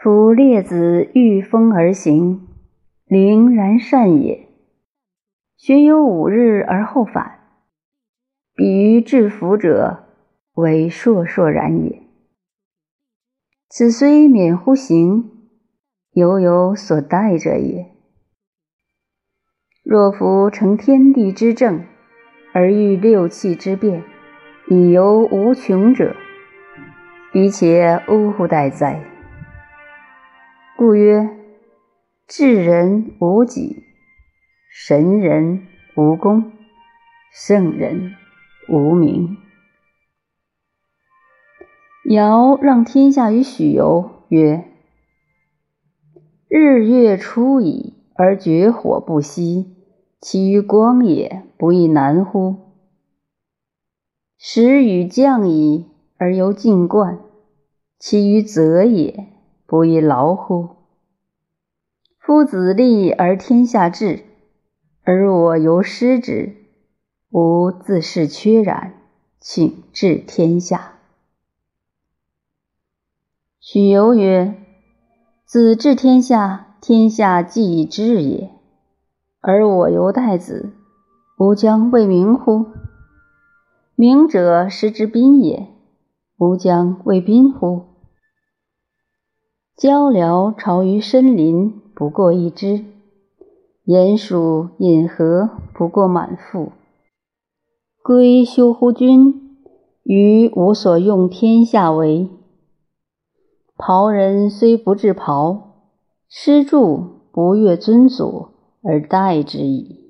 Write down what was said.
夫列子御风而行，陵然善也。学有五日而后返，比于至福者，为硕硕然也。此虽免乎行，犹有所待者也。若夫成天地之正，而欲六气之变，以游无穷者，彼且呜呼待哉！故曰：智人无己，神人无功，圣人无名。尧让天下于许由，曰：日月出矣，而绝火不息。其于光也，不亦难乎？时雨降矣，而犹尽灌；其于泽也，不亦劳乎？夫子立而天下治，而我犹失之，吾自是缺然，请治天下。许由曰：“子治天下，天下既已治也。”而我犹待子，吾将为民乎？明者实之宾也，吾将为宾乎？交辽巢于深林，不过一枝；鼹鼠饮河，不过满腹。归休乎君，于无所用天下为。袍人虽不至袍，师著不越尊祖。而待之矣。